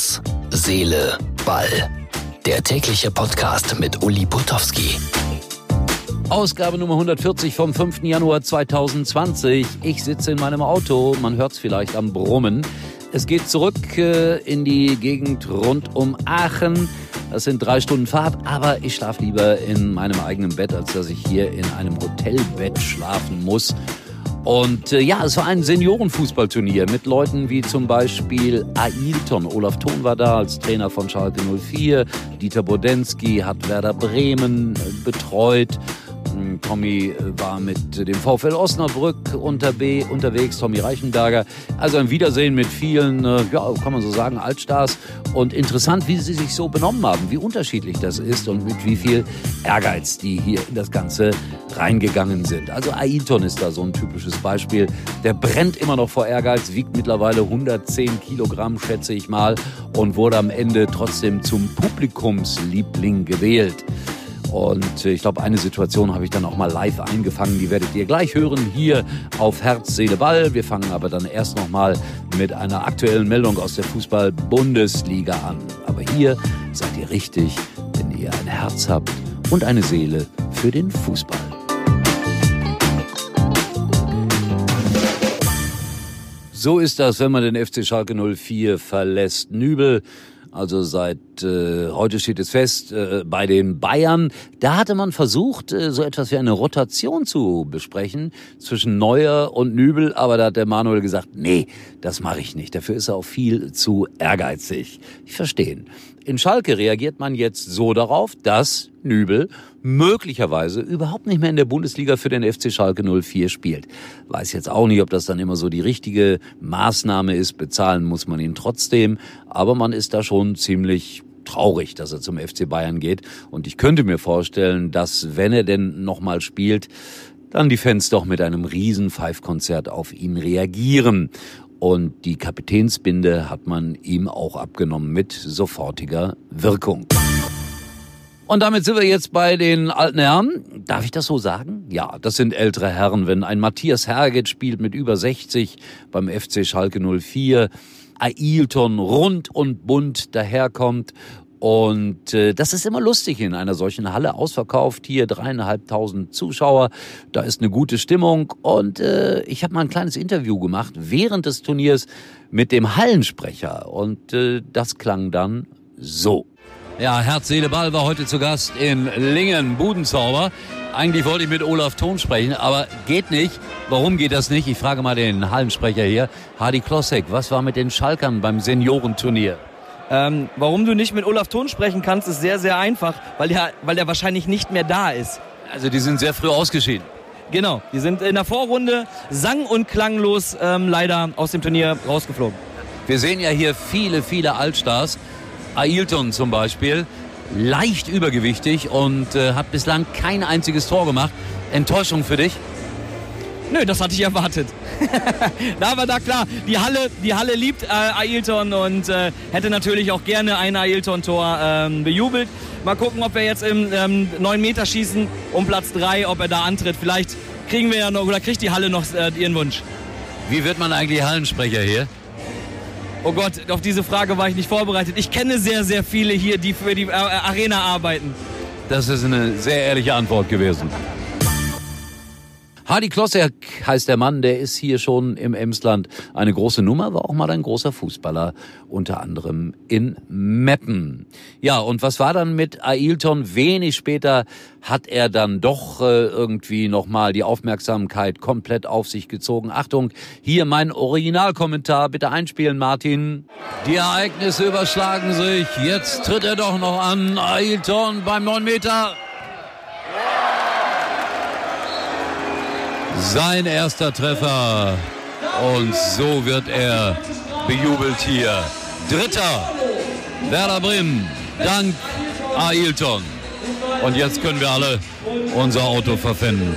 Herz, Seele, Ball. Der tägliche Podcast mit Uli Putowski. Ausgabe Nummer 140 vom 5. Januar 2020. Ich sitze in meinem Auto, man hört es vielleicht am Brummen. Es geht zurück äh, in die Gegend rund um Aachen. Das sind drei Stunden Fahrt, aber ich schlafe lieber in meinem eigenen Bett, als dass ich hier in einem Hotelbett schlafen muss. Und äh, ja, es war ein Seniorenfußballturnier mit Leuten wie zum Beispiel Ailton. Olaf Thon war da als Trainer von Schalke 04. Dieter Bodensky hat Werder Bremen äh, betreut. Hm, Tommy äh, war mit dem VfL Osnabrück unterwegs, Tommy Reichenberger. Also ein Wiedersehen mit vielen, äh, ja, kann man so sagen, Altstars. Und interessant, wie sie sich so benommen haben, wie unterschiedlich das ist und mit wie viel Ehrgeiz die hier in das Ganze reingegangen sind. Also Aiton ist da so ein typisches Beispiel. Der brennt immer noch vor Ehrgeiz, wiegt mittlerweile 110 Kilogramm, schätze ich mal, und wurde am Ende trotzdem zum Publikumsliebling gewählt. Und äh, ich glaube, eine Situation habe ich dann auch mal live eingefangen. Die werdet ihr gleich hören hier auf Herz, Seele, Ball. Wir fangen aber dann erst noch mal mit einer aktuellen Meldung aus der Fußball-Bundesliga an. Aber hier seid ihr richtig, wenn ihr ein Herz habt und eine Seele für den Fußball. So ist das, wenn man den FC Schalke 04 verlässt. Nübel also seit äh, heute steht es fest, äh, bei den Bayern, da hatte man versucht, äh, so etwas wie eine Rotation zu besprechen zwischen Neuer und Nübel, aber da hat der Manuel gesagt, nee, das mache ich nicht. Dafür ist er auch viel zu ehrgeizig. Ich verstehe. In Schalke reagiert man jetzt so darauf, dass Nübel möglicherweise überhaupt nicht mehr in der Bundesliga für den FC Schalke 04 spielt. Weiß jetzt auch nicht, ob das dann immer so die richtige Maßnahme ist. Bezahlen muss man ihn trotzdem. Aber man ist da schon ziemlich traurig, dass er zum FC Bayern geht. Und ich könnte mir vorstellen, dass wenn er denn nochmal spielt, dann die Fans doch mit einem riesen Five-Konzert auf ihn reagieren. Und die Kapitänsbinde hat man ihm auch abgenommen mit sofortiger Wirkung. Und damit sind wir jetzt bei den alten Herren. Darf ich das so sagen? Ja, das sind ältere Herren. Wenn ein Matthias Herget spielt mit über 60 beim FC Schalke 04, Ailton rund und bunt daherkommt und äh, das ist immer lustig in einer solchen Halle, ausverkauft, hier dreieinhalbtausend Zuschauer, da ist eine gute Stimmung. Und äh, ich habe mal ein kleines Interview gemacht während des Turniers mit dem Hallensprecher. Und äh, das klang dann so. Ja, Herz, Seele, Ball war heute zu Gast in Lingen, Budenzauber. Eigentlich wollte ich mit Olaf Thon sprechen, aber geht nicht. Warum geht das nicht? Ich frage mal den Hallensprecher hier. Hardy Klossek, was war mit den Schalkern beim Seniorenturnier? Ähm, warum du nicht mit Olaf Thon sprechen kannst, ist sehr, sehr einfach, weil er, weil er wahrscheinlich nicht mehr da ist. Also die sind sehr früh ausgeschieden. Genau, die sind in der Vorrunde sang- und klanglos ähm, leider aus dem Turnier rausgeflogen. Wir sehen ja hier viele, viele Altstars. Ailton zum Beispiel, leicht übergewichtig und äh, hat bislang kein einziges Tor gemacht. Enttäuschung für dich? Nö, das hatte ich erwartet. Na, aber da klar, die Halle, die Halle liebt äh, Ailton und äh, hätte natürlich auch gerne ein Ailton-Tor ähm, bejubelt. Mal gucken, ob wir jetzt im ähm, 9-Meter-Schießen um Platz 3, ob er da antritt. Vielleicht kriegen wir ja noch, oder kriegt die Halle noch äh, ihren Wunsch. Wie wird man eigentlich Hallensprecher hier? Oh Gott, auf diese Frage war ich nicht vorbereitet. Ich kenne sehr, sehr viele hier, die für die äh, Arena arbeiten. Das ist eine sehr ehrliche Antwort gewesen. Hardy Klosser heißt der Mann, der ist hier schon im Emsland eine große Nummer, war auch mal ein großer Fußballer, unter anderem in Meppen. Ja, und was war dann mit Ailton? Wenig später hat er dann doch äh, irgendwie nochmal die Aufmerksamkeit komplett auf sich gezogen. Achtung, hier mein Originalkommentar, bitte einspielen, Martin. Die Ereignisse überschlagen sich, jetzt tritt er doch noch an, Ailton beim 9 Meter. Sein erster Treffer. Und so wird er bejubelt hier. Dritter Werder Bremen. Dank Ailton. Und jetzt können wir alle unser Auto verpfänden.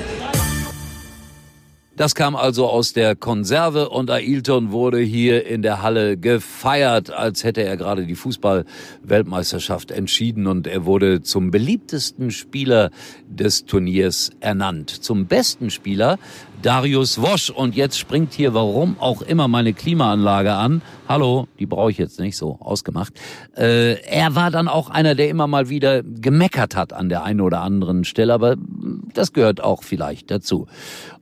Das kam also aus der Konserve und Ailton wurde hier in der Halle gefeiert, als hätte er gerade die Fußball-Weltmeisterschaft entschieden und er wurde zum beliebtesten Spieler des Turniers ernannt. Zum besten Spieler Darius Wosch. Und jetzt springt hier, warum auch immer, meine Klimaanlage an. Hallo, die brauche ich jetzt nicht so ausgemacht. Äh, er war dann auch einer, der immer mal wieder gemeckert hat an der einen oder anderen Stelle, aber das gehört auch vielleicht dazu.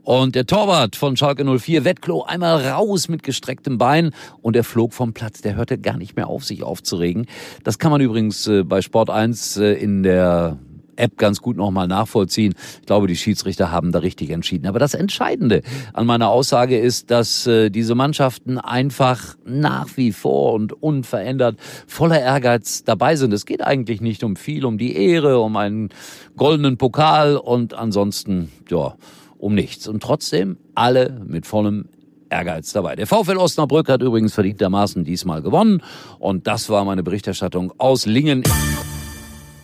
Und der Torwart von Schalke 04, Wettklo, einmal raus mit gestrecktem Bein und er flog vom Platz. Der hörte gar nicht mehr auf, sich aufzuregen. Das kann man übrigens äh, bei Sport 1 äh, in der App ganz gut nochmal nachvollziehen. Ich glaube, die Schiedsrichter haben da richtig entschieden. Aber das Entscheidende an meiner Aussage ist, dass äh, diese Mannschaften einfach nach wie vor und unverändert voller Ehrgeiz dabei sind. Es geht eigentlich nicht um viel, um die Ehre, um einen goldenen Pokal und ansonsten, ja, um nichts. Und trotzdem alle mit vollem Ehrgeiz dabei. Der VfL Osnabrück hat übrigens verdientermaßen diesmal gewonnen. Und das war meine Berichterstattung aus Lingen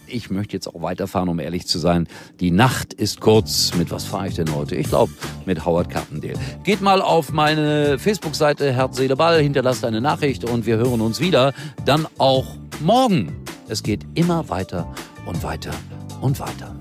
ich möchte jetzt auch weiterfahren, um ehrlich zu sein. Die Nacht ist kurz. Mit was fahre ich denn heute? Ich glaube, mit Howard Carpendale. Geht mal auf meine Facebook-Seite Herz, Seele, Ball, hinterlasst eine Nachricht und wir hören uns wieder. Dann auch morgen. Es geht immer weiter und weiter und weiter.